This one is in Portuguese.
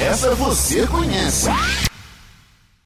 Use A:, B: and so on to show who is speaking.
A: Essa você conhece.